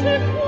最苦。